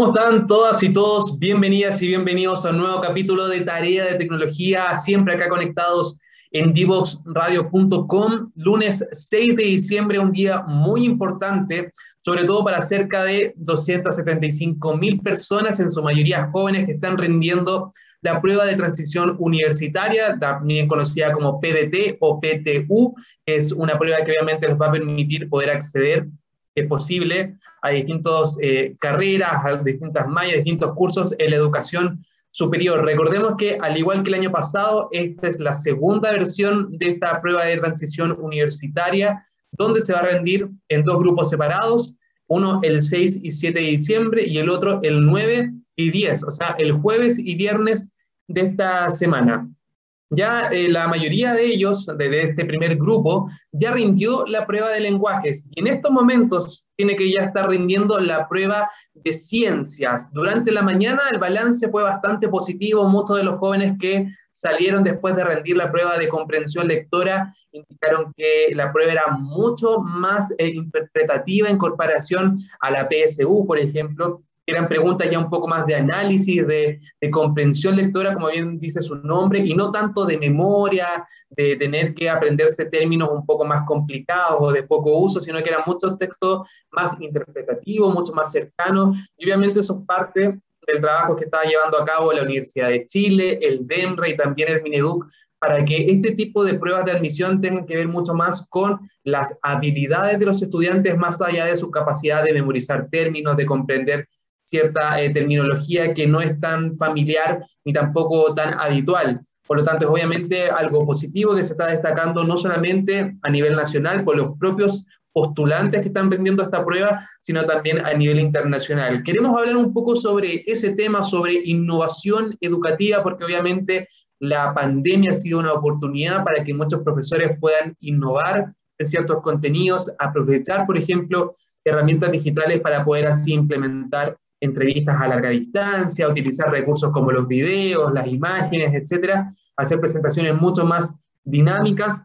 ¿Cómo están todas y todos? Bienvenidas y bienvenidos a un nuevo capítulo de Tarea de Tecnología, siempre acá conectados en divoxradio.com, lunes 6 de diciembre, un día muy importante, sobre todo para cerca de 275 mil personas, en su mayoría jóvenes, que están rindiendo la prueba de transición universitaria, también conocida como PDT o PTU, es una prueba que obviamente les va a permitir poder acceder posible a distintas eh, carreras, a distintas mallas, distintos cursos en la educación superior. Recordemos que, al igual que el año pasado, esta es la segunda versión de esta prueba de transición universitaria, donde se va a rendir en dos grupos separados, uno el 6 y 7 de diciembre y el otro el 9 y 10, o sea, el jueves y viernes de esta semana ya eh, la mayoría de ellos, de, este primer grupo, ya rindió la prueba de lenguajes y en estos momentos tiene que ya estar rindiendo la prueba de ciencias. Durante la mañana el balance fue bastante positivo, muchos de los jóvenes que salieron después de rendir la prueba de comprensión lectora indicaron que la prueba era mucho más eh, interpretativa en comparación a la PSU, por ejemplo, eran preguntas ya un poco más de análisis, de, comprensión lectora, como bien dice su nombre, y no tanto de memoria, de tener que aprenderse términos un poco más complicados o de poco uso, sino que eran muchos textos más interpretativos, mucho más cercanos, y obviamente eso es parte del trabajo que está llevando a cabo la Universidad de Chile, el DEMRE y también el Mineduc, para que este tipo de pruebas de admisión tengan que ver mucho más con las habilidades de los estudiantes, más allá de su capacidad de memorizar términos, de comprender cierta eh, terminología que no es tan familiar ni tampoco tan habitual. Por lo tanto, es obviamente algo positivo que se está destacando no solamente a nivel nacional por los propios postulantes que están vendiendo esta prueba, sino también a nivel internacional. Queremos hablar un poco sobre ese tema, sobre innovación educativa, porque obviamente la pandemia ha sido una oportunidad para que muchos profesores puedan innovar en ciertos contenidos, aprovechar, por ejemplo, herramientas digitales para poder así implementar entrevistas a larga distancia, utilizar recursos como los videos, las imágenes, etcétera, hacer presentaciones mucho más dinámicas,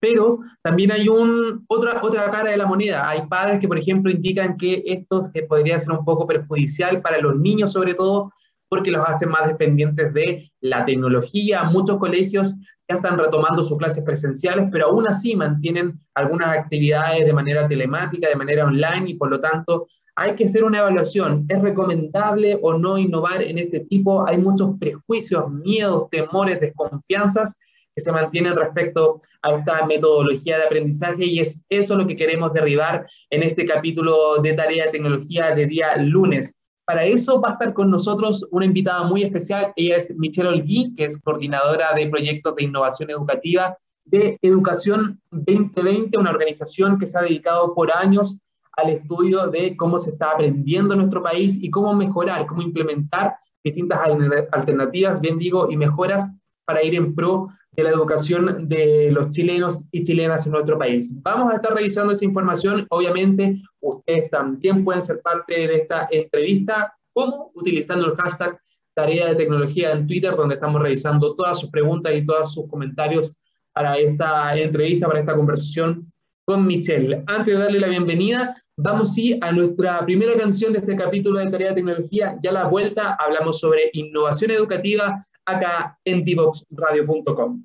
pero también hay un, otra, otra cara de la moneda. Hay padres que, por ejemplo, indican que esto podría ser un poco perjudicial para los niños, sobre todo porque los hace más dependientes de la tecnología. Muchos colegios ya están retomando sus clases presenciales, pero aún así mantienen algunas actividades de manera telemática, de manera online, y por lo tanto hay que hacer una evaluación. ¿Es recomendable o no innovar en este tipo? Hay muchos prejuicios, miedos, temores, desconfianzas que se mantienen respecto a esta metodología de aprendizaje y es eso lo que queremos derribar en este capítulo de Tarea de Tecnología de día lunes. Para eso va a estar con nosotros una invitada muy especial. Ella es Michelle Olgui, que es coordinadora de proyectos de innovación educativa de Educación 2020, una organización que se ha dedicado por años al estudio de cómo se está aprendiendo en nuestro país y cómo mejorar, cómo implementar distintas alternativas, bien digo, y mejoras para ir en pro de la educación de los chilenos y chilenas en nuestro país. Vamos a estar revisando esa información. Obviamente, ustedes también pueden ser parte de esta entrevista, como utilizando el hashtag Tarea de Tecnología en Twitter, donde estamos revisando todas sus preguntas y todos sus comentarios para esta entrevista, para esta conversación con Michelle. Antes de darle la bienvenida, vamos sí a nuestra primera canción de este capítulo de Tarea de Tecnología. Ya la vuelta hablamos sobre innovación educativa acá en divoxradio.com.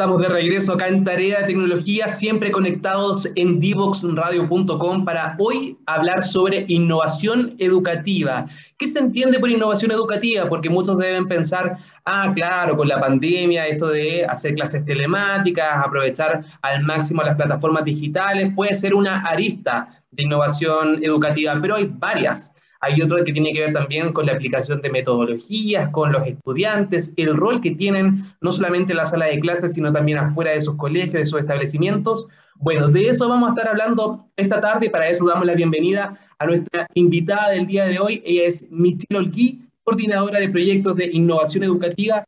estamos de regreso acá en Tarea de Tecnología, siempre conectados en divoxradio.com para hoy hablar sobre innovación educativa. ¿Qué se entiende por innovación educativa? Porque muchos deben pensar, ah, claro, con la pandemia, esto de hacer clases telemáticas, aprovechar al máximo las plataformas digitales, puede ser una arista de innovación educativa, pero hay varias. Hay otro que tiene que ver también con la aplicación de metodologías, con los estudiantes, el rol que tienen no solamente en la sala de clases, sino también afuera de sus colegios, de sus establecimientos. Bueno, de eso vamos a estar hablando esta tarde para eso damos la bienvenida a nuestra invitada del día de hoy. Ella es Michelle Olguí, coordinadora de proyectos de innovación educativa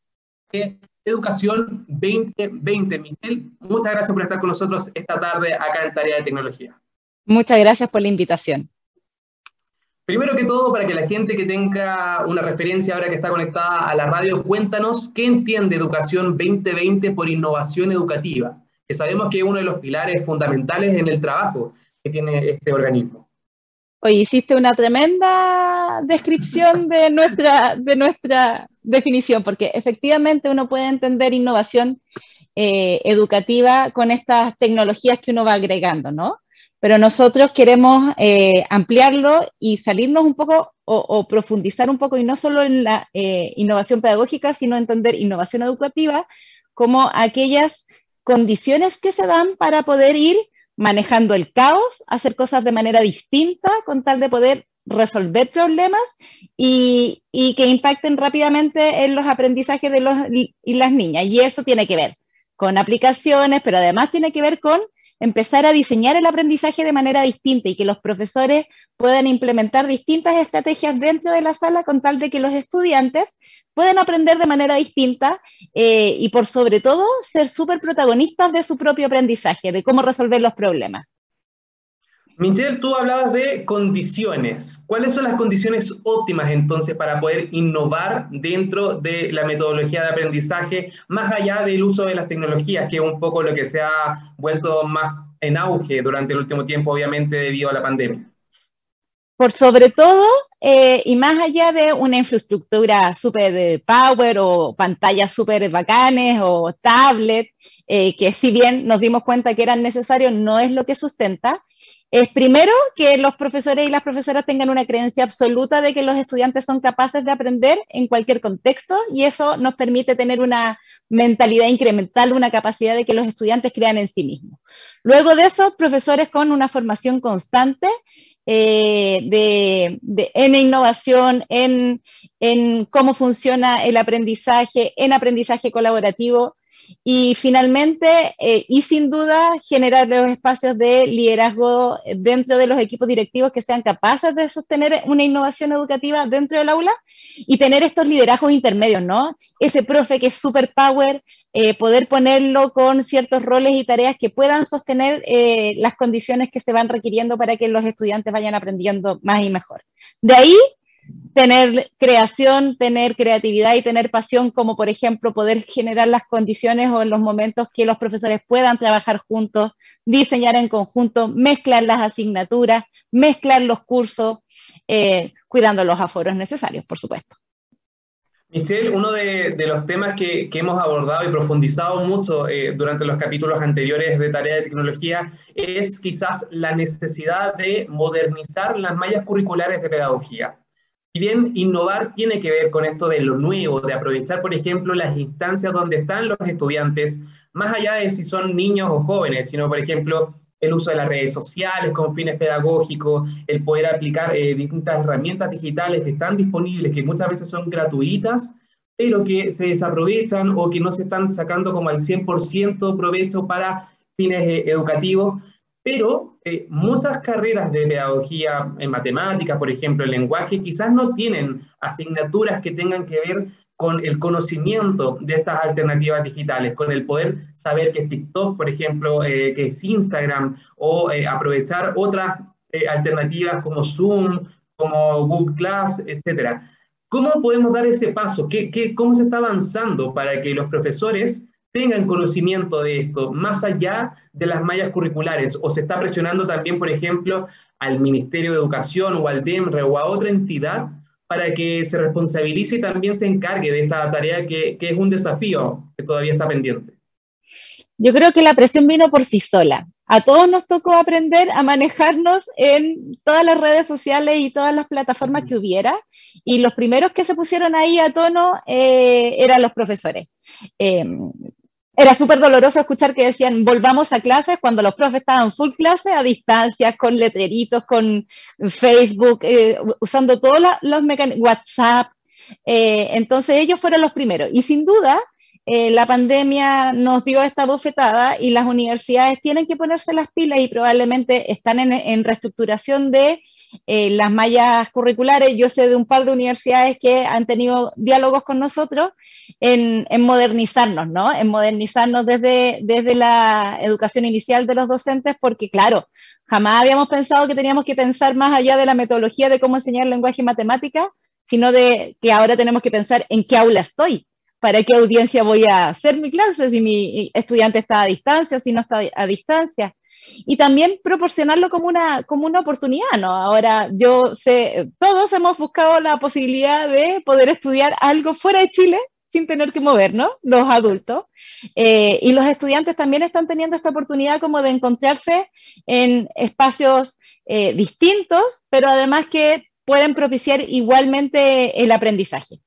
de Educación 2020. Michelle, muchas gracias por estar con nosotros esta tarde acá en Tarea de Tecnología. Muchas gracias por la invitación. Primero que todo, para que la gente que tenga una referencia ahora que está conectada a la radio, cuéntanos qué entiende Educación 2020 por innovación educativa, que sabemos que es uno de los pilares fundamentales en el trabajo que tiene este organismo. Oye, hiciste una tremenda descripción de nuestra, de nuestra definición, porque efectivamente uno puede entender innovación eh, educativa con estas tecnologías que uno va agregando, ¿no? Pero nosotros queremos eh, ampliarlo y salirnos un poco o, profundizar un poco, y no solo en la eh, innovación pedagógica, sino entender innovación educativa como aquellas condiciones que se dan para poder ir manejando el caos, hacer cosas de manera distinta con tal de poder resolver problemas y, y que impacten rápidamente en los aprendizajes de los y las niñas. Y eso tiene que ver con aplicaciones, pero además tiene que ver con empezar a diseñar el aprendizaje de manera distinta y que los profesores puedan implementar distintas estrategias dentro de la sala con tal de que los estudiantes puedan aprender de manera distinta eh, y por sobre todo ser súper protagonistas de su propio aprendizaje, de cómo resolver los problemas. Michelle, tú hablabas de condiciones. ¿Cuáles son las condiciones óptimas entonces para poder innovar dentro de la metodología de aprendizaje, más allá del uso de las tecnologías, que es un poco lo que se ha vuelto más en auge durante el último tiempo, obviamente debido a la pandemia? Por sobre todo, eh, y más allá de una infraestructura super power o pantallas súper bacanes o tablet, eh, que si bien nos dimos cuenta que eran necesarios, no es lo que sustenta, es primero que los profesores y las profesoras tengan una creencia absoluta de que los estudiantes son capaces de aprender en cualquier contexto y eso nos permite tener una mentalidad incremental, una capacidad de que los estudiantes crean en sí mismos. Luego de eso, profesores con una formación constante eh, en innovación, en, en cómo funciona el aprendizaje, en aprendizaje colaborativo, y finalmente, eh, y sin duda, generar los espacios de liderazgo dentro de los equipos directivos que sean capaces de sostener una innovación educativa dentro del aula y tener estos liderazgos intermedios, ¿no? Ese profe que es super power, eh, poder ponerlo con ciertos roles y tareas que puedan sostener eh, las condiciones que se van requiriendo para que los estudiantes vayan aprendiendo más y mejor. De ahí tener creación, tener creatividad y tener pasión, como por ejemplo poder generar las condiciones o los momentos que los profesores puedan trabajar juntos, diseñar en conjunto, mezclar las asignaturas, mezclar los cursos, eh, cuidando los aforos necesarios, por supuesto. Michelle, uno de, los temas que, hemos abordado y profundizado mucho eh, durante los capítulos anteriores de Tarea de Tecnología es quizás la necesidad de modernizar las mallas curriculares de pedagogía. Si bien innovar tiene que ver con esto de lo nuevo, de aprovechar, por ejemplo, las instancias donde están los estudiantes, más allá de si son niños o jóvenes, sino, por ejemplo, el uso de las redes sociales con fines pedagógicos, el poder aplicar eh, distintas herramientas digitales que están disponibles, que muchas veces son gratuitas, pero que se desaprovechan o que no se están sacando como al 100% provecho para fines eh, educativos. Pero eh, muchas carreras de pedagogía en matemáticas, por ejemplo, en lenguaje, quizás no tienen asignaturas que tengan que ver con el conocimiento de estas alternativas digitales, con el poder saber que es TikTok, por ejemplo, eh, que es Instagram, o eh, aprovechar otras alternativas como Zoom, como Google Class, etc. ¿Cómo podemos dar ese paso? ¿Qué, qué, cómo se está avanzando para que los profesores tengan conocimiento de esto, más allá de las mallas curriculares, o se está presionando también, por ejemplo, al Ministerio de Educación o al DEMRE o a otra entidad para que se responsabilice y también se encargue de esta tarea que, es un desafío que todavía está pendiente. Yo creo que la presión vino por sí sola. A todos nos tocó aprender a manejarnos en todas las redes sociales y todas las plataformas que hubiera. Y los primeros que se pusieron ahí a tono eh, eran los profesores. Em, era súper doloroso escuchar que decían volvamos a clases cuando los profes estaban full clase a distancia, con letreritos, con Facebook, eh, usando todos los mecanismos, WhatsApp. Eh, entonces ellos fueron los primeros. Y sin duda, eh, la pandemia nos dio esta bofetada y las universidades tienen que ponerse las pilas y probablemente están en, reestructuración de las mallas curriculares. Yo sé de un par de universidades que han tenido diálogos con nosotros en, modernizarnos, ¿no? En modernizarnos desde, desde la educación inicial de los docentes, porque claro, jamás habíamos pensado que teníamos que pensar más allá de la metodología de cómo enseñar lenguaje y matemática, sino de que ahora tenemos que pensar en qué aula estoy, para qué audiencia voy a hacer mi clase, si mi estudiante está a distancia, si no está a distancia. Y también proporcionarlo como una, como una oportunidad, ¿no? Ahora, yo sé, todos hemos buscado la posibilidad de poder estudiar algo fuera de Chile sin tener que movernos, los adultos. Eh, y los estudiantes también están teniendo esta oportunidad como de encontrarse en espacios eh, distintos, pero además que pueden propiciar igualmente el aprendizaje.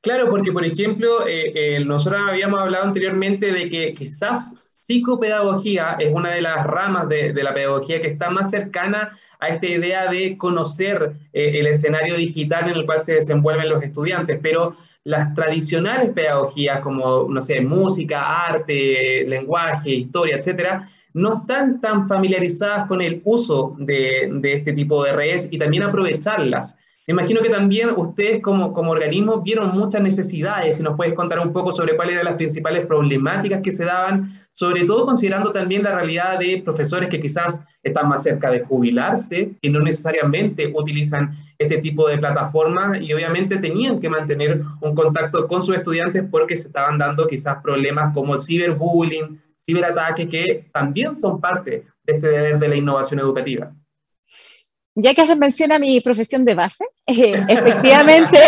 Claro, porque por ejemplo, eh, nosotros habíamos hablado anteriormente de que quizás psicopedagogía es una de las ramas de, la pedagogía que está más cercana a esta idea de conocer el escenario digital en el cual se desenvuelven los estudiantes, pero las tradicionales pedagogías como, no sé, música, arte, lenguaje, historia, etcétera, no están tan familiarizadas con el uso de este tipo de redes y también aprovecharlas. Me imagino que también ustedes como, como organismo vieron muchas necesidades. Si nos puedes contar un poco sobre cuáles eran las principales problemáticas que se daban, sobre todo considerando también la realidad de profesores que quizás están más cerca de jubilarse, que no necesariamente utilizan este tipo de plataformas y obviamente tenían que mantener un contacto con sus estudiantes porque se estaban dando quizás problemas como el ciberbullying, ciberataques, que también son parte de este deber de la innovación educativa ya que haces mención a mi profesión de base, eh, efectivamente,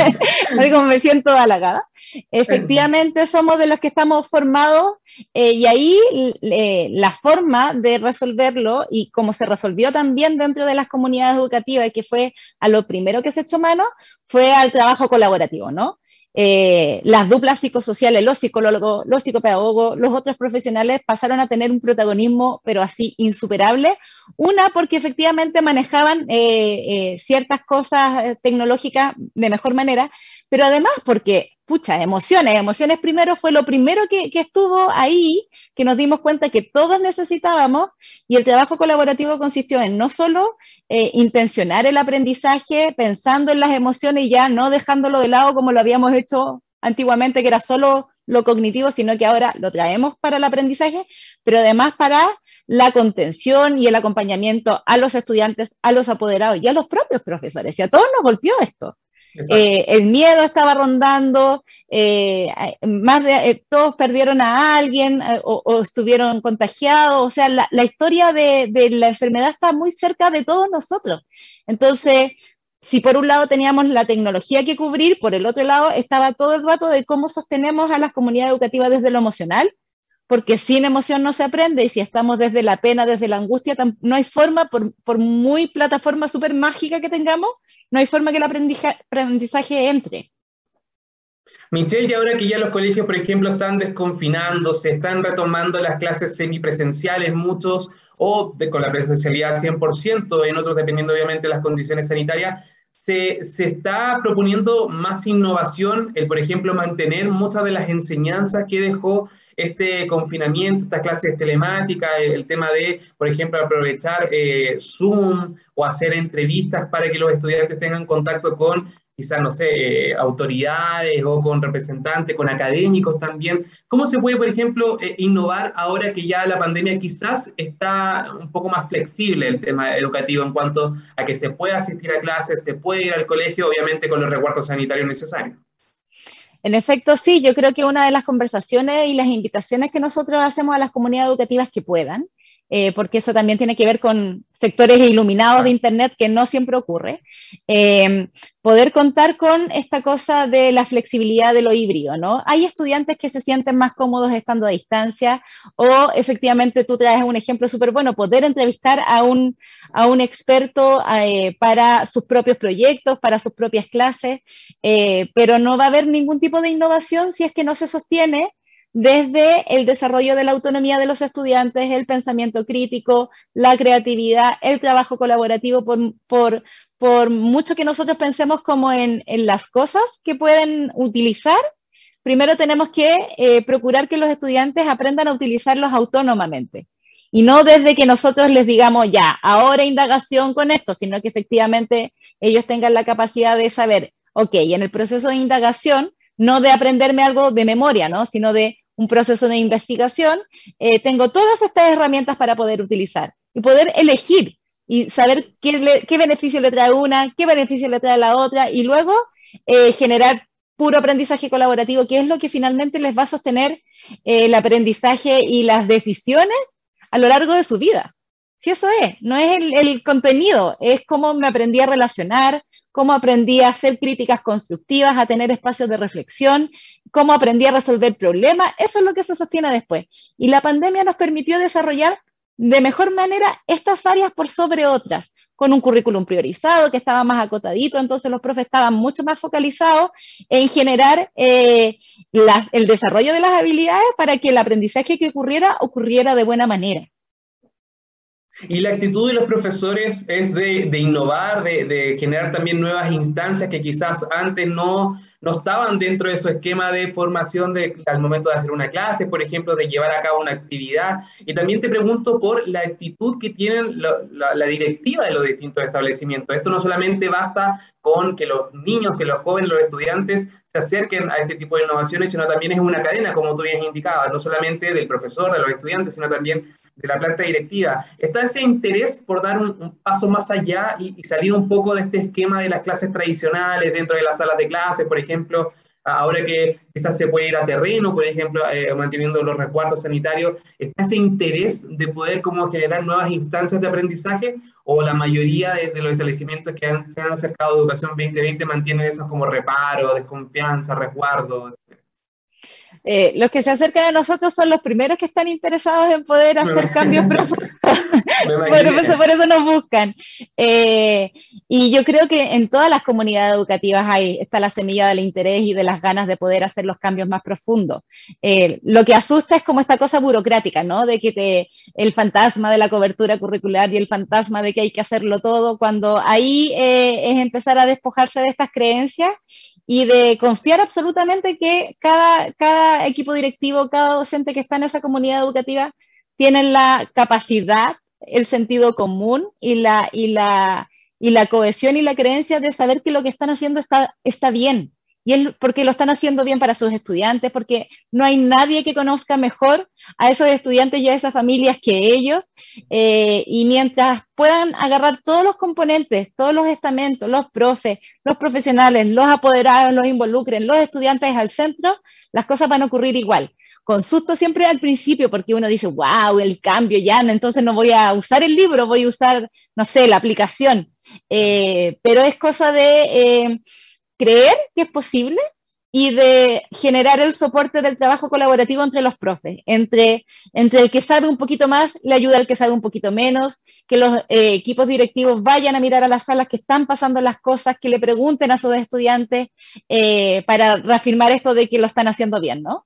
como me siento halagada, efectivamente somos de los que estamos formados eh, y ahí la forma de resolverlo y como se resolvió también dentro de las comunidades educativas, que fue a lo primero que se echó mano, fue al trabajo colaborativo, ¿no? Eh, las duplas psicosociales, los psicólogos, los psicopedagogos, los otros profesionales pasaron a tener un protagonismo, pero así insuperable. Una, porque efectivamente manejaban eh, eh, ciertas cosas tecnológicas de mejor manera, pero además porque, pucha, emociones, emociones primero fue lo primero que, estuvo ahí, que nos dimos cuenta que todos necesitábamos, y el trabajo colaborativo consistió en no solo eh, intencionar el aprendizaje pensando en las emociones y ya no dejándolo de lado como lo habíamos hecho antiguamente, que era solo lo cognitivo, sino que ahora lo traemos para el aprendizaje, pero además para la contención y el acompañamiento a los estudiantes, a los apoderados y a los propios profesores. Y a todos nos golpeó esto. Eh, el miedo estaba rondando, eh, más de, eh, todos perdieron a alguien o, estuvieron contagiados, o sea, la, historia de, la enfermedad está muy cerca de todos nosotros. Entonces, si por un lado teníamos la tecnología que cubrir, por el otro lado estaba todo el rato de cómo sostenemos a las comunidades educativas desde lo emocional, porque sin emoción no se aprende y si estamos desde la pena, desde la angustia, no hay forma, por, por muy plataforma súper mágica que tengamos, no hay forma que el aprendizaje, entre. Michelle, y ahora que ya los colegios, por ejemplo, están desconfinando, se están retomando las clases semipresenciales, muchos, o con la presencialidad 100%, en otros dependiendo obviamente de las condiciones sanitarias, se, se, está proponiendo más innovación, el, por ejemplo, mantener muchas de las enseñanzas que dejó este confinamiento, estas clases telemáticas, el, tema de, por ejemplo, aprovechar eh, Zoom o hacer entrevistas para que los estudiantes tengan contacto con quizás, no sé, autoridades o con representantes, con académicos también. ¿Cómo se puede, por ejemplo, eh, innovar ahora que ya la pandemia quizás está un poco más flexible el tema educativo en cuanto a que se puede asistir a clases, se puede ir al colegio, obviamente con los recuerdos sanitarios necesarios? En efecto, sí, yo creo que una de las conversaciones y las invitaciones que nosotros hacemos a las comunidades educativas que puedan eh, porque eso también tiene que ver con sectores iluminados de Internet, que no siempre ocurre, eh, poder contar con esta cosa de la flexibilidad de lo híbrido, ¿no? Hay estudiantes que se sienten más cómodos estando a distancia o efectivamente tú traes un ejemplo súper bueno, poder entrevistar a un, a un experto eh, para sus propios proyectos, para sus propias clases, pero no va a haber ningún tipo de innovación si es que no se sostiene desde el desarrollo de la autonomía de los estudiantes, el pensamiento crítico, la creatividad, el trabajo colaborativo, por, por, mucho que nosotros pensemos como en, las cosas que pueden utilizar, primero tenemos que eh, procurar que los estudiantes aprendan a utilizarlos autónomamente. Y no desde que nosotros les digamos, ya, ahora indagación con esto, sino que efectivamente ellos tengan la capacidad de saber, ok, en el proceso de indagación, no de aprenderme algo de memoria, ¿no? Sino de un proceso de investigación, eh, tengo todas estas herramientas para poder utilizar y poder elegir y saber qué, beneficio le trae una, qué beneficio le trae la otra y luego eh, generar puro aprendizaje colaborativo, que es lo que finalmente les va a sostener eh, el aprendizaje y las decisiones a lo largo de su vida. Si eso es, no es el contenido, es cómo me aprendí a relacionar, cómo aprendí a hacer críticas constructivas, a tener espacios de reflexión, cómo aprendí a resolver problemas, eso es lo que se sostiene después. Y la pandemia nos permitió desarrollar de mejor manera estas áreas por sobre otras, con un currículum priorizado que estaba más acotadito, entonces los profes estaban mucho más focalizados en generar eh, el desarrollo de las habilidades para que el aprendizaje que ocurriera ocurriera de buena manera. Y la actitud de los profesores es de, innovar, de, generar también nuevas instancias que quizás antes no, no estaban dentro de su esquema de formación de, al momento de hacer una clase, por ejemplo, de llevar a cabo una actividad. Y también te pregunto por la actitud que tienen la, directiva de los distintos establecimientos. Esto no solamente basta con que los niños, que los jóvenes, los estudiantes se acerquen a este tipo de innovaciones, sino también es una cadena, como tú bien indicabas, no solamente del profesor, de los estudiantes, sino también de la planta directiva. ¿Está ese interés por dar un, paso más allá y, salir un poco de este esquema de las clases tradicionales dentro de las salas de clases, por ejemplo, ahora que quizás se puede ir a terreno, por ejemplo, eh, manteniendo los resguardos sanitarios, ¿está ese interés de poder como generar nuevas instancias de aprendizaje o la mayoría de, los establecimientos que se han acercado a Educación 2020 mantienen esos como reparo, desconfianza, resguardo? Eh, los que se acercan a nosotros son los primeros que están interesados en poder hacer cambios profundos. por, eso, por eso nos buscan. Eh, y yo creo que en todas las comunidades educativas hay, está la semilla del interés y de las ganas de poder hacer los cambios más profundos. Eh, lo que asusta es como esta cosa burocrática, ¿no? De que te, el fantasma de la cobertura curricular y el fantasma de que hay que hacerlo todo, cuando ahí es empezar a despojarse de estas creencias y de confiar absolutamente que cada, cada equipo directivo, cada docente que está en esa comunidad educativa tienen la capacidad, el sentido común y la, y la, y la cohesión y la creencia de saber que lo que están haciendo está, está bien. Y es porque lo están haciendo bien para sus estudiantes, porque no hay nadie que conozca mejor a esos estudiantes y a esas familias que ellos. Eh, y mientras puedan agarrar todos los componentes, todos los estamentos, los profes, los profesionales, los apoderados, los involucren, los estudiantes al centro, las cosas van a ocurrir igual. Con susto siempre al principio, porque uno dice, wow, el cambio ya, entonces no voy a usar el libro, voy a usar, no sé, la aplicación. Eh, pero es cosa de... Eh, creer que es posible y de generar el soporte del trabajo colaborativo entre los profes, entre, entre el que sabe un poquito más le ayuda al que sabe un poquito menos, que los eh, equipos directivos vayan a mirar a las salas que están pasando las cosas, que le pregunten a sus estudiantes eh, para reafirmar esto de que lo están haciendo bien, ¿no?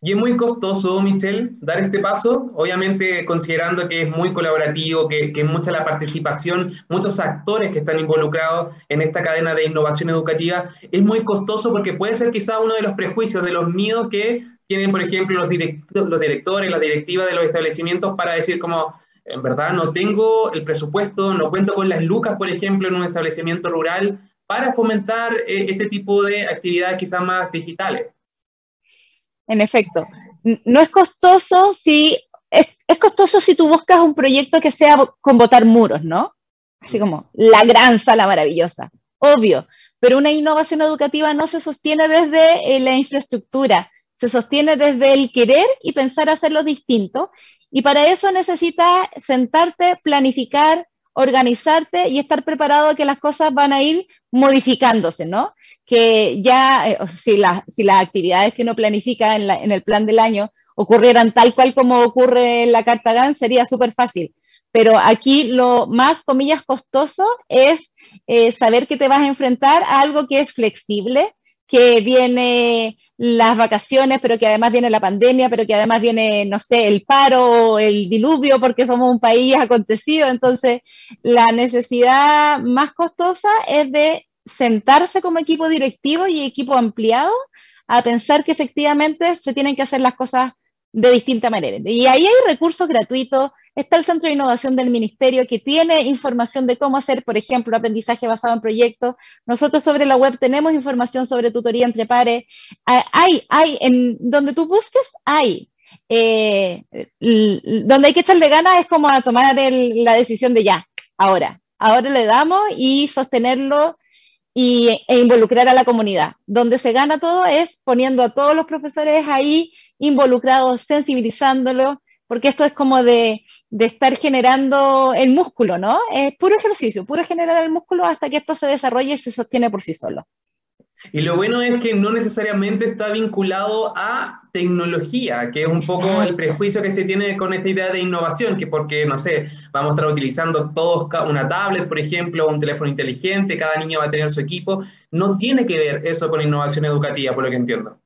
Y es muy costoso, Michelle, dar este paso, obviamente considerando que es muy colaborativo, que, que mucha la participación, muchos actores que están involucrados en esta cadena de innovación educativa, es muy costoso porque puede ser quizá uno de los prejuicios, de los miedos que tienen, por ejemplo, los, los directores, la directiva de los establecimientos para decir como, en verdad no tengo el presupuesto, no cuento con las lucas, por ejemplo, en un establecimiento rural para fomentar eh, este tipo de actividades quizás más digitales en efecto. No es costoso si, es, costoso si tú buscas un proyecto que sea con botar muros, ¿no? Así como la gran sala maravillosa, obvio, pero una innovación educativa no se sostiene desde eh, la infraestructura, se sostiene desde el querer y pensar hacerlo distinto Y para eso necesitas sentarte, planificar, organizarte y estar preparado a que las cosas van a ir modificándose, ¿no? Que ya, eh, si, si las actividades que uno planifica en, en, el plan del año ocurrieran tal cual como ocurre en la carta GAN, sería súper fácil. Pero aquí lo más, comillas, costoso es eh, saber que te vas a enfrentar a algo que es flexible, que viene las vacaciones, pero que además viene la pandemia, pero que además viene, no sé, el paro, el diluvio, porque somos un país acontecido. Entonces, la necesidad más costosa es de sentarse como equipo directivo y equipo ampliado a pensar que efectivamente se tienen que hacer las cosas de distinta manera. Y ahí hay recursos gratuitos, Está el Centro de Innovación del Ministerio que tiene información de cómo hacer, por ejemplo, aprendizaje basado en proyectos. Nosotros sobre la web tenemos información sobre tutoría entre pares. Ah, hay, hay, en donde tú busques, hay. Eh, donde hay que echarle ganas es como a tomar la decisión de ya, ahora. Ahora le damos y sostenerlo y, e involucrar a la comunidad. Donde se gana todo es poniendo a todos los profesores ahí involucrados, sensibilizándolo porque esto es como de, estar generando el músculo, ¿no? Es puro ejercicio, puro generar el músculo hasta que esto se desarrolle y se sostiene por sí solo. Y lo bueno es que no necesariamente está vinculado a tecnología, que es un poco el prejuicio que se tiene con esta idea de innovación, que porque, no sé, vamos a estar utilizando todos una tablet, por ejemplo, un teléfono inteligente, cada niño va a tener su equipo, no tiene que ver eso con innovación educativa, por lo que entiendo.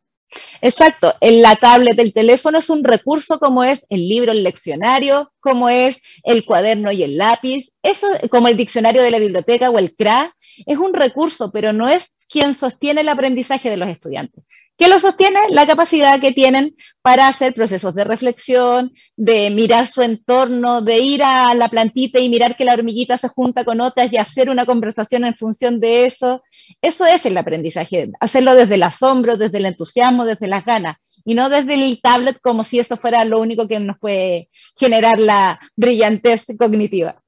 Exacto, en la tablet, el teléfono es un recurso como es el libro, el leccionario, como es el cuaderno y el lápiz, eso como el diccionario de la biblioteca o el CRA, es un recurso, pero no es quien sostiene el aprendizaje de los estudiantes. ¿Qué lo sostiene? La capacidad que tienen para hacer procesos de reflexión, de mirar su entorno, de ir a la plantita y mirar que la hormiguita se junta con otras y hacer una conversación en función de eso. Eso es el aprendizaje, hacerlo desde el asombro, desde el entusiasmo, desde las ganas, y no desde el tablet como si eso fuera lo único que nos puede generar la brillantez cognitiva.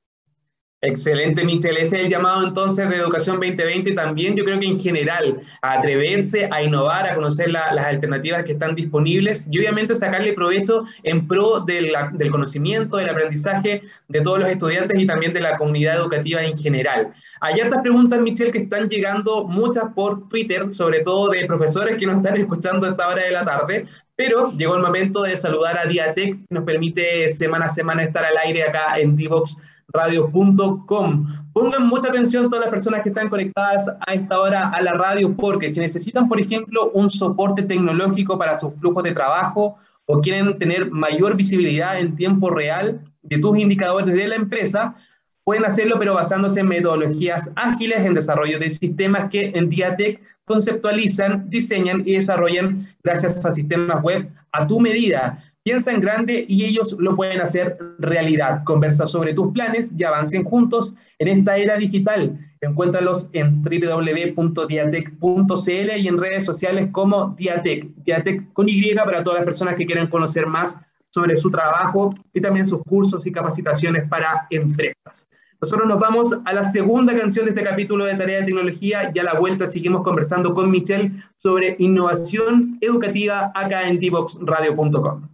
Excelente, Michelle. Ese es el llamado entonces de Educación 2020 también. Yo creo que en general, a atreverse a innovar, a conocer las alternativas que están disponibles y obviamente sacarle provecho en pro del conocimiento, del aprendizaje de todos los estudiantes y también de la comunidad educativa en general. Hay hartas preguntas, Michelle, que están llegando, muchas por Twitter, sobre todo de profesores que nos están escuchando a esta hora de la tarde, pero llegó el momento de saludar a Diatec, que nos permite semana a semana estar al aire acá en Divox radio.com. Pongan mucha atención todas las personas que están conectadas a esta hora a la radio, porque si necesitan, por ejemplo, un soporte tecnológico para sus flujos de trabajo o quieren tener mayor visibilidad en tiempo real de tus indicadores de la empresa, pueden hacerlo, pero basándose en metodologías ágiles en desarrollo de sistemas que en Diatec conceptualizan, diseñan y desarrollan gracias a sistemas web a tu medida Piensa en grande y ellos lo pueden hacer realidad. Conversa sobre tus planes y avancen juntos en esta era digital. Encuéntralos en www.diatec.cl y en redes sociales como Diatec. Diatec con Y para todas las personas que quieran conocer más sobre su trabajo y también sus cursos y capacitaciones para empresas. Nosotros nos vamos a la segunda canción de este capítulo de Tarea de Tecnología y a la vuelta seguimos conversando con Michelle sobre innovación educativa acá en divoxradio.com.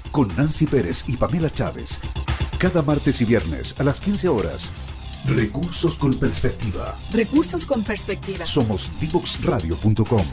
con Nancy Pérez y Pamela Chávez. Cada martes y viernes a las 15 horas. Recursos con perspectiva. Recursos con perspectiva. Somos divoxradio.com.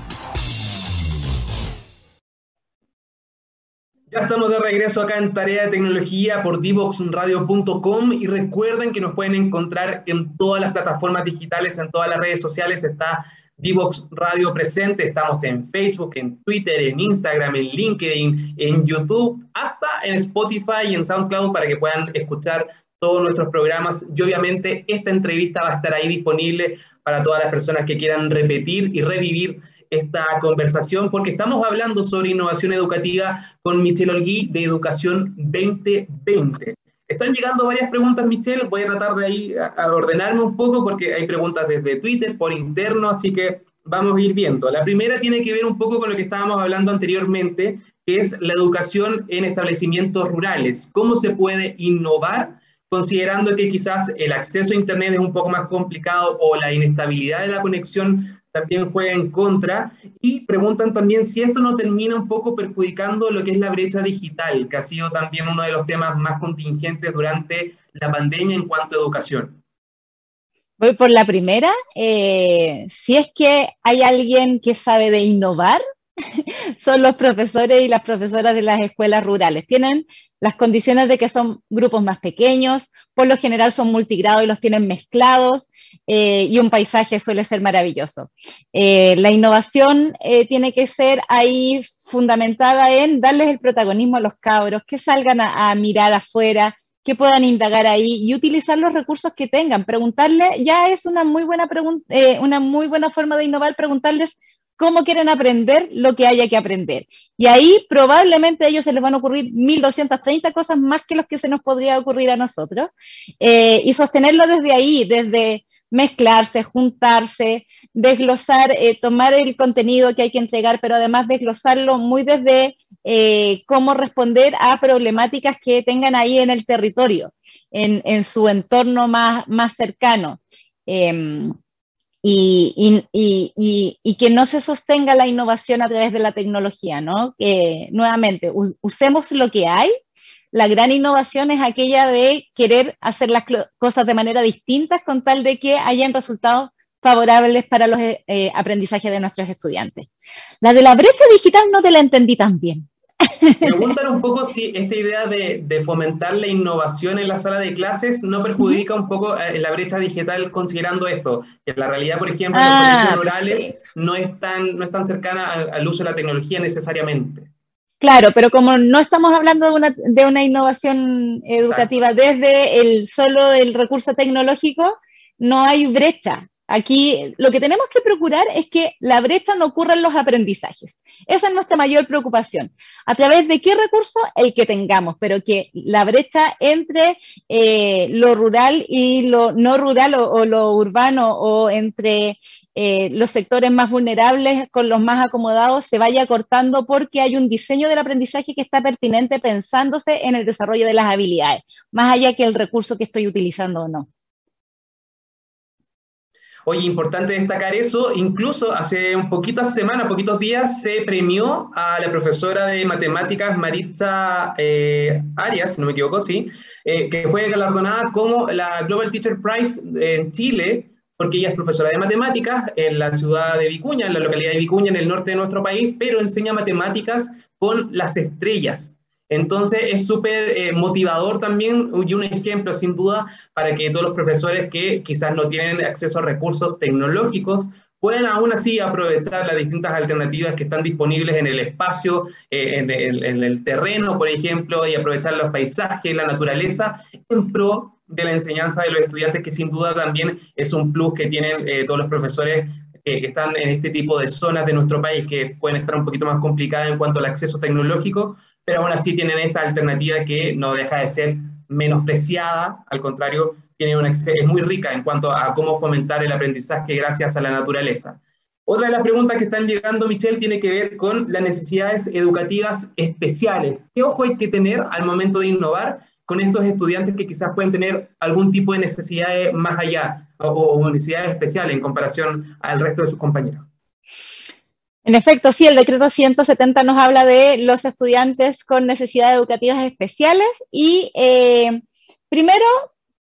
Ya estamos de regreso acá en Tarea de Tecnología por divoxradio.com y recuerden que nos pueden encontrar en todas las plataformas digitales, en todas las redes sociales. Está Divox Radio presente, estamos en Facebook, en Twitter, en Instagram, en LinkedIn, en YouTube, hasta en Spotify y en SoundCloud para que puedan escuchar todos nuestros programas. Y obviamente esta entrevista va a estar ahí disponible para todas las personas que quieran repetir y revivir esta conversación porque estamos hablando sobre innovación educativa con Michelle Olgui de Educación 2020. Están llegando varias preguntas, Michelle. Voy a tratar de ahí a, ordenarme un poco porque hay preguntas desde Twitter, por interno, así que vamos a ir viendo. La primera tiene que ver un poco con lo que estábamos hablando anteriormente, que es la educación en establecimientos rurales. ¿Cómo se puede innovar considerando que quizás el acceso a Internet es un poco más complicado o la inestabilidad de la conexión también juega en contra? Y preguntan también si esto no termina un poco perjudicando lo que es la brecha digital, que ha sido también uno de los temas más contingentes durante la pandemia en cuanto a educación. Voy por la primera. Eh, si es que hay alguien que sabe de innovar, son los profesores y las profesoras de las escuelas rurales. Tienen las condiciones de que son grupos más pequeños, por lo general son multigrados y los tienen mezclados eh, y un paisaje suele ser maravilloso. Eh, la innovación tiene que ser ahí fundamentada en darles el protagonismo a los cabros, que salgan a mirar afuera, que puedan indagar ahí y utilizar los recursos que tengan. Preguntarle, ya es una muy buena eh, una muy buena forma de innovar, preguntarles cómo quieren aprender lo que haya que aprender. Y ahí probablemente a ellos se les van a ocurrir 1.230 cosas más que los que se nos podría ocurrir a nosotros. Eh, y sostenerlo desde ahí, desde mezclarse, juntarse, desglosar, eh, tomar el contenido que hay que entregar, pero además desglosarlo muy desde eh, cómo responder a problemáticas que tengan ahí en el territorio, en, su entorno más, más cercano. Y, que no se sostenga la innovación a través de la tecnología, ¿no? Que nuevamente usemos lo que hay la gran innovación es aquella de querer hacer las cosas de manera distinta con tal de que hayan resultados favorables para los eh, aprendizajes de nuestros estudiantes. La de la brecha digital no te la entendí tan bien. Preguntan un poco si esta idea de, fomentar la innovación en la sala de clases no perjudica un poco eh, la brecha digital considerando esto, que la realidad, por ejemplo, los ah, colegios rurales no es tan, no es tan cercana al uso de la tecnología necesariamente. Claro, pero como no estamos hablando de una, de una innovación educativa desde el solo el recurso tecnológico, no hay brecha. Aquí lo que tenemos que procurar es que la brecha no ocurra en los aprendizajes. Esa es nuestra mayor preocupación. ¿A través de qué recurso? El que tengamos, pero que la brecha entre eh, lo rural y lo no rural o lo urbano o entre eh, los sectores más vulnerables con los más acomodados se vaya cortando porque hay un diseño del aprendizaje que está pertinente pensándose en el desarrollo de las habilidades, más allá que el recurso que estoy utilizando o no. Oye, importante destacar eso, incluso hace un poquitas semanas, poquitos días, se premió a la profesora de matemáticas Maritza eh, Arias, si no me equivoco, sí, eh, que fue galardonada como la Global Teacher Prize en Chile porque ella es profesora de matemáticas en la ciudad de Vicuña, en la localidad de Vicuña, en el norte de nuestro país, pero enseña matemáticas con las estrellas. Entonces es súper eh, motivador también y un ejemplo sin duda para que todos los profesores que quizás no tienen acceso a recursos tecnológicos puedan aún así aprovechar las distintas alternativas que están disponibles en el espacio, eh, en, en, el terreno, por ejemplo, y aprovechar los paisajes, la naturaleza, en pro de la enseñanza de los estudiantes, que sin duda también es un plus que tienen eh, todos los profesores que, están en este tipo de zonas de nuestro país, que pueden estar un poquito más complicadas en cuanto al acceso tecnológico, pero aún así tienen esta alternativa que no deja de ser menospreciada, al contrario, tiene una, es muy rica en cuanto a cómo fomentar el aprendizaje gracias a la naturaleza. Otra de las preguntas que están llegando, Michelle, tiene que ver con las necesidades educativas especiales. ¿Qué ojo hay que tener al momento de innovar con estos estudiantes que quizás pueden tener algún tipo de necesidades más allá o, necesidades especiales en comparación al resto de sus compañeros. En efecto, sí, el decreto 170 nos habla de los estudiantes con necesidades educativas especiales y eh, primero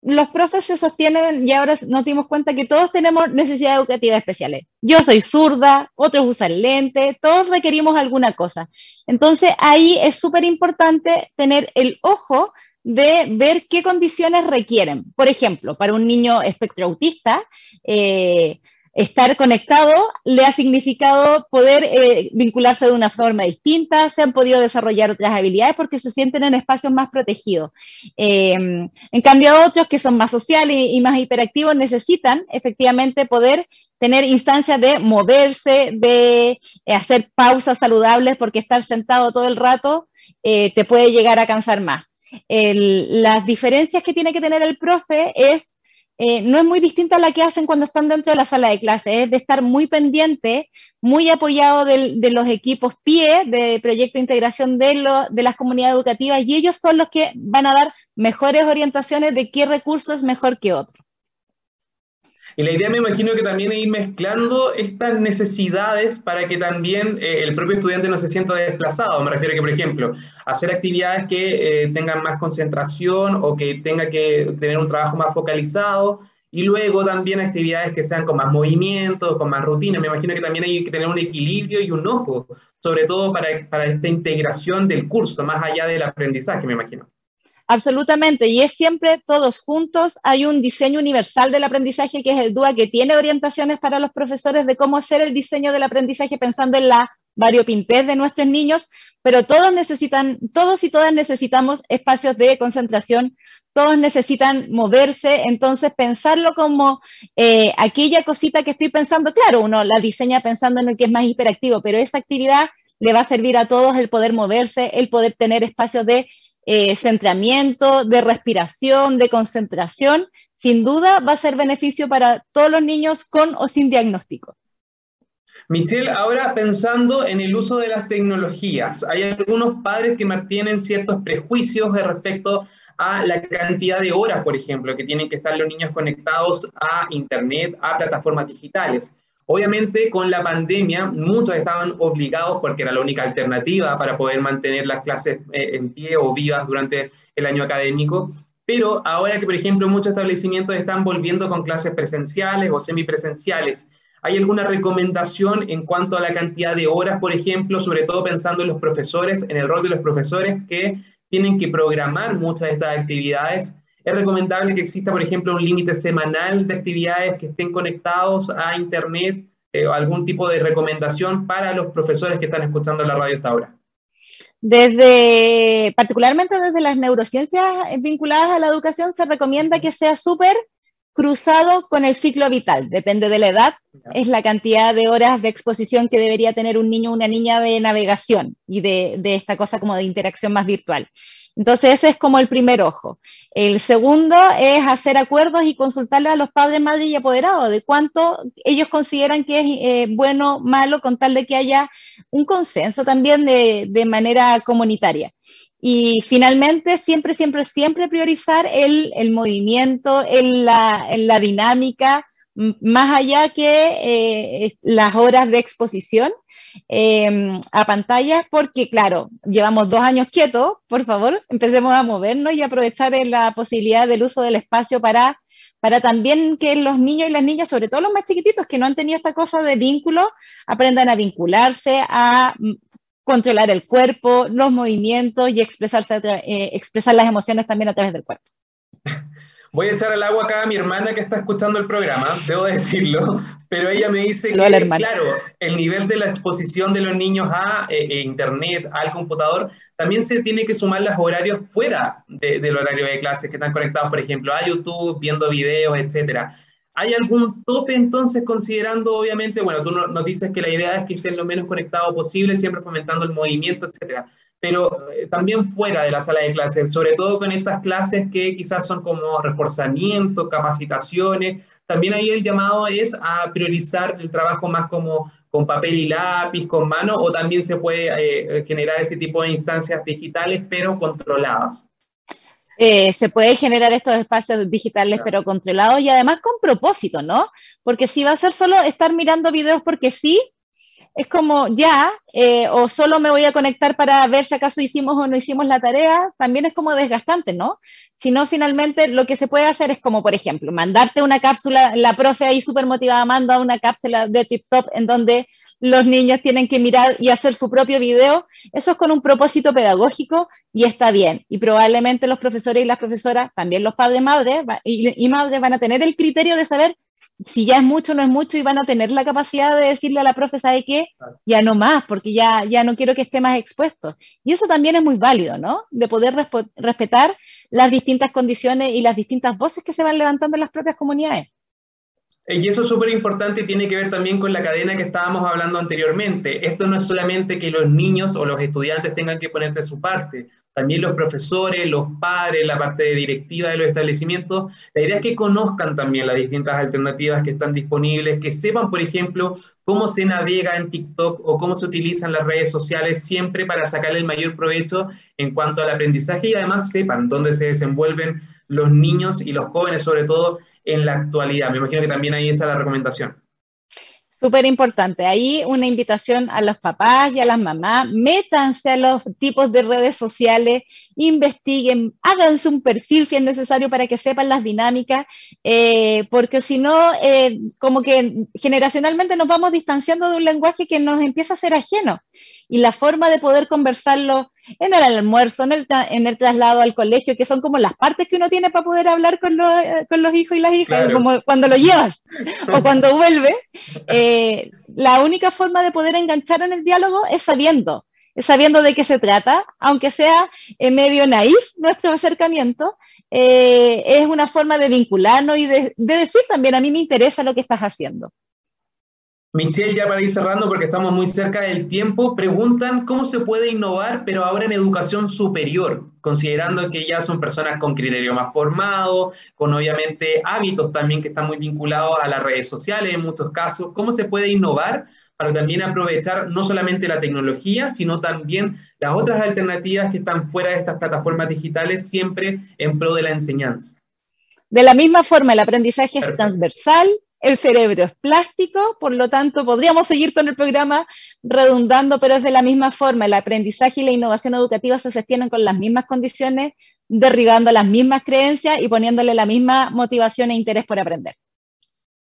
los profes se sostienen y ahora nos dimos cuenta que todos tenemos necesidades educativas especiales. Yo soy zurda, otros usan lente, todos requerimos alguna cosa. Entonces ahí es súper importante tener el ojo de ver qué condiciones requieren. Por ejemplo, para un niño espectro autista, eh, estar conectado le ha significado poder eh, vincularse de una forma distinta, se han podido desarrollar otras habilidades porque se sienten en espacios más protegidos. Em, en cambio, otros que son más sociales y, más hiperactivos necesitan efectivamente poder tener instancias de moverse, de eh, hacer pausas saludables, porque estar sentado todo el rato eh, te puede llegar a cansar más. las diferencias que tiene que tener el profe es eh, no es muy distinta a la que hacen cuando están dentro de la sala de clase, es de estar muy pendiente, muy apoyado de, los equipos PIE, de proyecto de integración de, de las comunidades educativas, y ellos son los que van a dar mejores orientaciones de qué recurso es mejor que otro. Y la idea me imagino que también es ir mezclando estas necesidades para que también eh, el propio estudiante no se sienta desplazado. Me refiero a que, por ejemplo, hacer actividades que eh, tengan más concentración o que tenga que tener un trabajo más focalizado. Y luego también actividades que sean con más movimientos, con más rutina. Me imagino que también hay que tener un equilibrio y un ojo, sobre todo para, para esta integración del curso, más allá del aprendizaje, me imagino. Absolutamente, y es siempre todos juntos. Hay un diseño universal del aprendizaje que es el DUA, que tiene orientaciones para los profesores de cómo hacer el diseño del aprendizaje pensando en la variopintez de nuestros niños, pero todos necesitan, todos y todas necesitamos espacios de concentración, todos necesitan moverse, entonces pensarlo como eh, aquella cosita que estoy pensando, claro, uno la diseña pensando en el que es más hiperactivo, pero esa actividad le va a servir a todos el poder moverse, el poder tener espacios de eh, centramiento, de respiración, de concentración, sin duda va a ser beneficio para todos los niños con o sin diagnóstico. Michelle, ahora pensando en el uso de las tecnologías, hay algunos padres que mantienen ciertos prejuicios respecto a la cantidad de horas, por ejemplo, que tienen que estar los niños conectados a Internet, a plataformas digitales. Obviamente con la pandemia muchos estaban obligados porque era la única alternativa para poder mantener las clases eh, en pie o vivas durante el año académico, pero ahora que por ejemplo muchos establecimientos están volviendo con clases presenciales o semipresenciales, ¿hay alguna recomendación en cuanto a la cantidad de horas, por ejemplo, sobre todo pensando en los profesores, en el rol de los profesores que tienen que programar muchas de estas actividades es recomendable que exista, por ejemplo, un límite semanal de actividades que estén conectados a Internet eh, o algún tipo de recomendación para los profesores que están escuchando la radio hasta ahora. Desde, particularmente desde las neurociencias vinculadas a la educación, se recomienda que sea súper cruzado con el ciclo vital. Depende de la edad, es la cantidad de horas de exposición que debería tener un niño o una niña de navegación y de, de, esta cosa como de interacción más virtual. Entonces ese es como el primer ojo. El segundo es hacer acuerdos y consultarle a los padres, madres y apoderados de cuánto ellos consideran que es eh, bueno, malo, con tal de que haya un consenso también de, de manera comunitaria. Y finalmente, siempre, siempre, siempre priorizar el, el movimiento, en la, la, dinámica, más allá que eh, las horas de exposición em, a pantallas, porque claro, llevamos dos años quietos, por favor, empecemos a movernos y aprovechar la posibilidad del uso del espacio para, para también que los niños y las niñas, sobre todo los más chiquititos que no han tenido esta cosa de vínculo, aprendan a vincularse, a controlar el cuerpo, los movimientos y expresarse, eh, expresar las emociones también a través del cuerpo. Voy a echar al agua acá a mi hermana que está escuchando el programa, debo decirlo, pero ella me dice que, claro, el nivel de la exposición de los niños a eh, eh, Internet, al computador, también se tiene que sumar los horarios fuera del horario de clases que están conectados, por ejemplo, a YouTube, viendo videos, etcétera. ¿Hay algún tope entonces considerando, obviamente, bueno, tú nos dices que la idea es que estén lo menos conectados posible, siempre fomentando el movimiento, etcétera, pero eh, también fuera de la sala de clases, sobre todo con estas clases que quizás son como reforzamiento, capacitaciones, también ahí el llamado es a priorizar el trabajo más como con papel y lápiz, con mano, o también se puede eh, generar este tipo de instancias digitales, pero controladas. Eh, se puede generar estos espacios digitales pero controlados y además con propósito, ¿no? Porque si va a ser solo estar mirando videos porque sí, es como ya, eh, o solo me voy a conectar para ver si acaso hicimos o no hicimos la tarea, también es como desgastante, ¿no? Si no, finalmente lo que se puede hacer es como, por ejemplo, mandarte una cápsula, la profe ahí súper motivada manda una cápsula de TikTok en donde los niños tienen que mirar y hacer su propio video. Eso es con un propósito pedagógico y está bien. Y probablemente los profesores y las profesoras, también los padres madres y, madres van a tener el criterio de saber si ya es mucho o no es mucho y van a tener la capacidad de decirle a la profe, ¿sabe qué? Ya no más, porque ya, ya no quiero que esté más expuesto. Y eso también es muy válido, ¿no? De poder respetar las distintas condiciones y las distintas voces que se van levantando en las propias comunidades. Y eso es súper importante y tiene que ver también con la cadena que estábamos hablando anteriormente. Esto no es solamente que los niños o los estudiantes tengan que poner de su parte, también los profesores, los padres, la parte de directiva de los establecimientos. La idea es que conozcan también las distintas alternativas que están disponibles, que sepan, por ejemplo, cómo se navega en TikTok o cómo se utilizan las redes sociales siempre para sacarle el mayor provecho en cuanto al aprendizaje y además sepan dónde se desenvuelven los niños y los jóvenes, sobre todo en la actualidad. Me imagino que también ahí está la recomendación. Súper importante. Ahí una invitación a los papás y a las mamás. Métanse a los tipos de redes sociales, investiguen, háganse un perfil si es necesario para que sepan las dinámicas, eh, porque si no, eh, como que generacionalmente nos vamos distanciando de un lenguaje que nos empieza a ser ajeno. Y la forma de poder conversarlo en el almuerzo, en el, en el traslado al colegio, que son como las partes que uno tiene para poder hablar con, los, con los hijos y las hijas, como cuando lo llevas o cuando vuelve, eh, la única forma de poder enganchar en el diálogo es sabiendo, es sabiendo de qué se trata, aunque sea en medio naif nuestro acercamiento, eh, es una forma de vincularnos y de decir también, a mí me interesa lo que estás haciendo. Michelle, ya para ir cerrando porque estamos muy cerca del tiempo, preguntan cómo se puede innovar, pero ahora en educación superior, considerando que ya son personas con criterio más formado, con obviamente hábitos también que están muy vinculados a las redes sociales en muchos casos. ¿Cómo se puede innovar para también aprovechar no solamente la tecnología, sino también las otras alternativas que están fuera de estas plataformas digitales, siempre en pro de la enseñanza? De la misma forma, el aprendizaje es transversal, el cerebro es plástico, por lo tanto podríamos seguir con el programa redundando, pero es de la misma forma. El aprendizaje y la innovación educativa se sostienen con las mismas condiciones, derribando las mismas creencias y poniéndole la misma motivación e interés por aprender.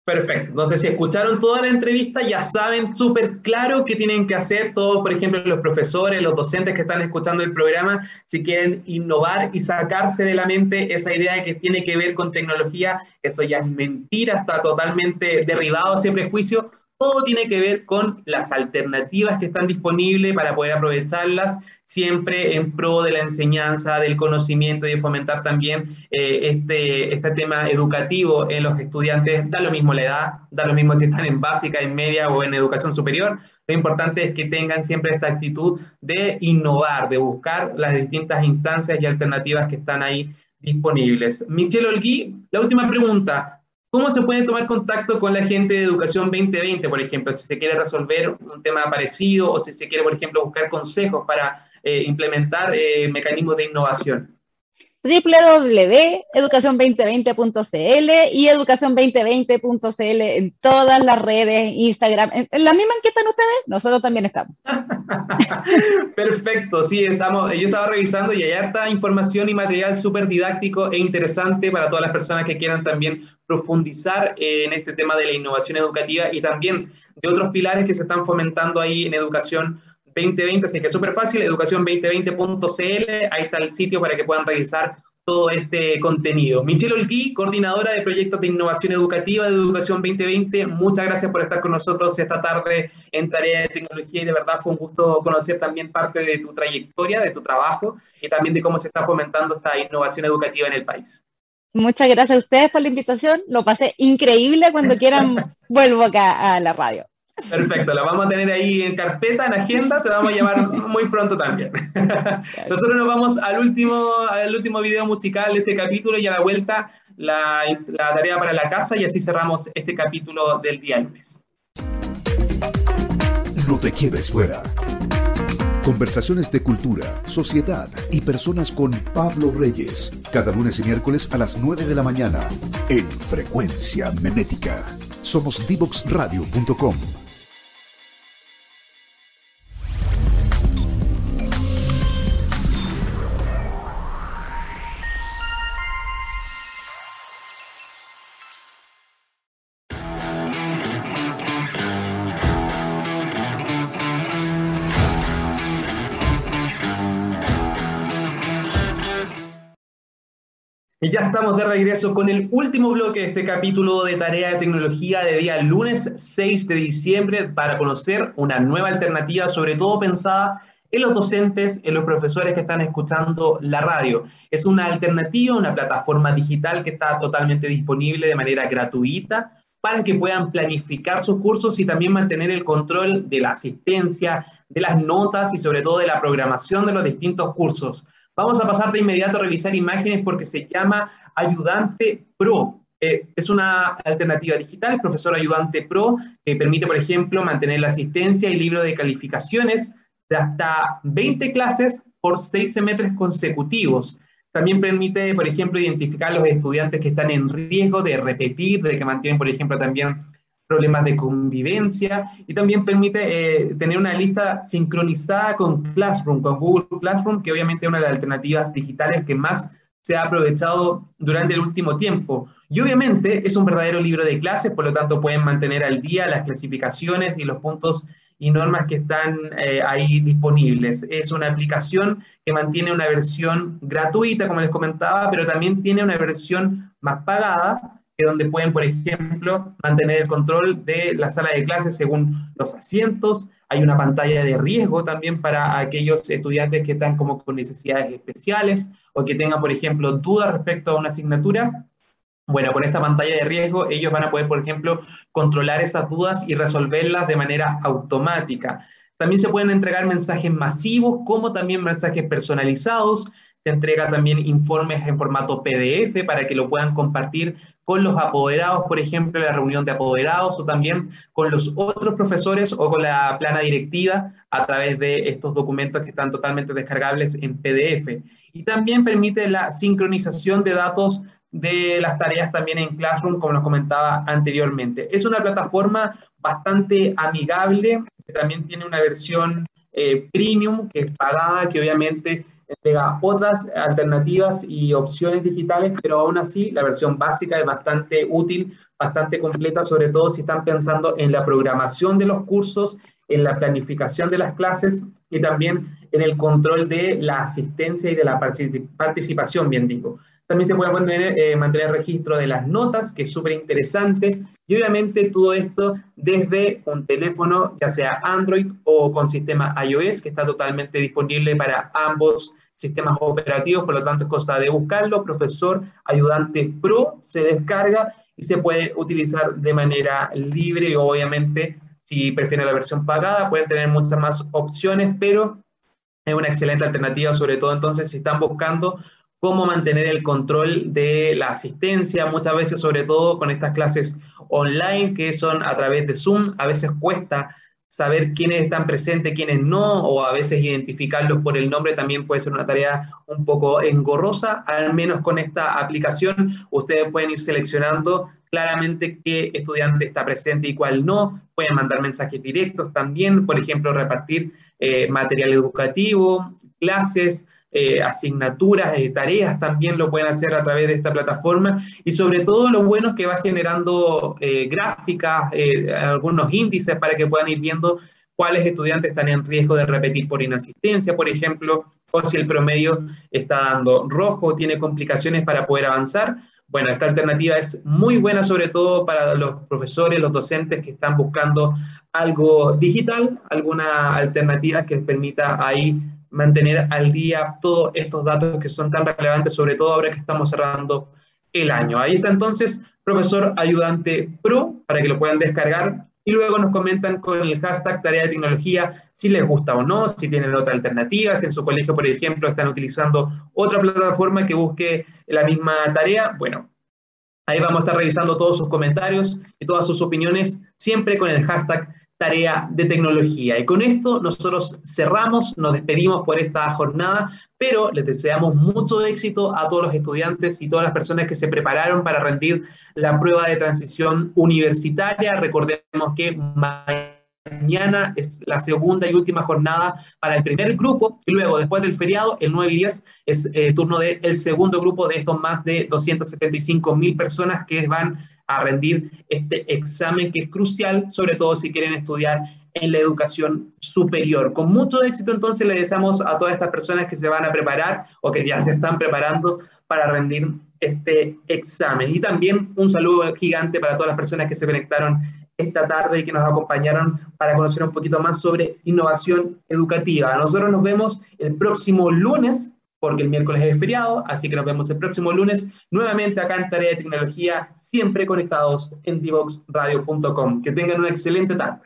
Perfecto. Entonces, si escucharon toda la entrevista, ya saben súper claro qué tienen que hacer todos, por ejemplo, los profesores, los docentes que están escuchando el programa, si quieren innovar y sacarse de la mente esa idea de que tiene que ver con tecnología, eso ya es mentira, está totalmente derribado ese prejuicio todo tiene que ver con las alternativas que están disponibles para poder aprovecharlas, siempre en pro de la enseñanza, del conocimiento y de fomentar también eh, este, este tema educativo en los estudiantes. Da lo mismo la edad, da lo mismo si están en básica, en media o en educación superior. Lo importante es que tengan siempre esta actitud de innovar, de buscar las distintas instancias y alternativas que están ahí disponibles. Michelle Olgui, la última pregunta. ¿Cómo se puede tomar contacto con la gente de Educación 2020, por ejemplo, si se quiere resolver un tema parecido o si se quiere, por ejemplo, buscar consejos para eh, implementar eh, mecanismos de innovación? www.educacion2020.cl y educacion2020.cl en todas las redes, Instagram. ¿En, la misma en que están ustedes? Nosotros también estamos. Perfecto, sí, estamos. Yo estaba revisando y hay harta información y material súper didáctico e interesante para todas las personas que quieran también profundizar en este tema de la innovación educativa y también de otros pilares que se están fomentando ahí en educación 2020, así que es súper fácil, educación2020.cl, ahí está el sitio para que puedan revisar todo este contenido. Michelle Olguí, coordinadora de proyectos de innovación educativa de Educación 2020, muchas gracias por estar con nosotros esta tarde en Tarea de Tecnología y de verdad fue un gusto conocer también parte de tu trayectoria, de tu trabajo y también de cómo se está fomentando esta innovación educativa en el país. Muchas gracias a ustedes por la invitación, lo pasé increíble, cuando quieran vuelvo acá a la radio. Perfecto, la vamos a tener ahí en carpeta, en agenda, te vamos a llamar muy pronto también. Nosotros nos vamos al último, al último video musical de este capítulo y a la vuelta la, la tarea para la casa y así cerramos este capítulo del día lunes. No te quedes fuera. Conversaciones de cultura, sociedad y personas con Pablo Reyes. Cada lunes y miércoles a las 9 de la mañana en Frecuencia Menética. Somos divoxradio.com. Y ya estamos de regreso con el último bloque de este capítulo de Tarea de Tecnología de día lunes 6 de diciembre para conocer una nueva alternativa, sobre todo pensada en los docentes, en los profesores que están escuchando la radio. Es una alternativa, una plataforma digital que está totalmente disponible de manera gratuita para que puedan planificar sus cursos y también mantener el control de la asistencia, de las notas y sobre todo de la programación de los distintos cursos. Vamos a pasar de inmediato a revisar imágenes porque se llama Ayudante Pro. Eh, es una alternativa digital, Profesor Ayudante Pro, que permite, por ejemplo, mantener la asistencia y libro de calificaciones de hasta 20 clases por seis semestres consecutivos. También permite, por ejemplo, identificar a los estudiantes que están en riesgo de repetir, de que mantienen, por ejemplo, también problemas de convivencia y también permite eh, tener una lista sincronizada con Classroom, con Google Classroom, que obviamente es una de las alternativas digitales que más se ha aprovechado durante el último tiempo. Y obviamente es un verdadero libro de clases, por lo tanto pueden mantener al día las clasificaciones y los puntos y normas que están eh, ahí disponibles. Es una aplicación que mantiene una versión gratuita, como les comentaba, pero también tiene una versión más pagada, donde pueden, por ejemplo, mantener el control de la sala de clases según los asientos. Hay una pantalla de riesgo también para aquellos estudiantes que están como con necesidades especiales o que tengan, por ejemplo, dudas respecto a una asignatura. Bueno, con esta pantalla de riesgo ellos van a poder, por ejemplo, controlar esas dudas y resolverlas de manera automática. También se pueden entregar mensajes masivos como también mensajes personalizados. Se entrega también informes en formato PDF para que lo puedan compartir con los apoderados, por ejemplo, la reunión de apoderados o también con los otros profesores o con la plana directiva a través de estos documentos que están totalmente descargables en PDF. Y también permite la sincronización de datos de las tareas también en Classroom, como nos comentaba anteriormente. Es una plataforma bastante amigable, también tiene una versión eh, premium, que es pagada, que obviamente entrega otras alternativas y opciones digitales, pero aún así la versión básica es bastante útil, bastante completa, sobre todo si están pensando en la programación de los cursos, en la planificación de las clases y también en el control de la asistencia y de la participación, bien digo. También se puede mantener, eh, mantener registro de las notas, que es súper interesante. Y obviamente todo esto desde un teléfono, ya sea Android o con sistema iOS, que está totalmente disponible para ambos sistemas operativos, por lo tanto es cosa de buscarlo. Profesor Ayudante Pro se descarga y se puede utilizar de manera libre y obviamente si prefieren la versión pagada pueden tener muchas más opciones, pero es una excelente alternativa, sobre todo entonces si están buscando cómo mantener el control de la asistencia, muchas veces sobre todo con estas clases online que son a través de Zoom, a veces cuesta saber quiénes están presentes, quiénes no, o a veces identificarlos por el nombre también puede ser una tarea un poco engorrosa, al menos con esta aplicación ustedes pueden ir seleccionando claramente qué estudiante está presente y cuál no, pueden mandar mensajes directos también, por ejemplo, repartir eh, material educativo, clases, eh, asignaturas, eh, tareas también lo pueden hacer a través de esta plataforma y sobre todo lo bueno es que va generando eh, gráficas, algunos índices para que puedan ir viendo cuáles estudiantes están en riesgo de repetir por inasistencia, por ejemplo, o si el promedio está dando rojo, tiene complicaciones para poder avanzar. Bueno, esta alternativa es muy buena sobre todo para los profesores, los docentes que están buscando algo digital, alguna alternativa que permita ahí mantener al día todos estos datos que son tan relevantes, sobre todo ahora que estamos cerrando el año. Ahí está entonces, profesor ayudante pro, para que lo puedan descargar y luego nos comentan con el hashtag tarea de tecnología si les gusta o no, si tienen otra alternativa, si en su colegio, por ejemplo, están utilizando otra plataforma que busque la misma tarea. Bueno, ahí vamos a estar revisando todos sus comentarios y todas sus opiniones, siempre con el hashtag tarea de tecnología. Y con esto nosotros cerramos, nos despedimos por esta jornada, pero les deseamos mucho éxito a todos los estudiantes y todas las personas que se prepararon para rendir la prueba de transición universitaria. Recordemos que mañana es la segunda y última jornada para el primer grupo y luego después del feriado, el 9 y 10, es eh, turno del segundo grupo de estos más de 275 mil personas que van a rendir este examen que es crucial, sobre todo si quieren estudiar en la educación superior. Con mucho éxito entonces le deseamos a todas estas personas que se van a preparar o que ya se están preparando para rendir este examen. Y también un saludo gigante para todas las personas que se conectaron esta tarde y que nos acompañaron para conocer un poquito más sobre innovación educativa. Nosotros nos vemos el próximo lunes porque el miércoles es feriado, así que nos vemos el próximo lunes nuevamente acá en Tarea de Tecnología, siempre conectados en divoxradio.com. Que tengan una excelente tarde.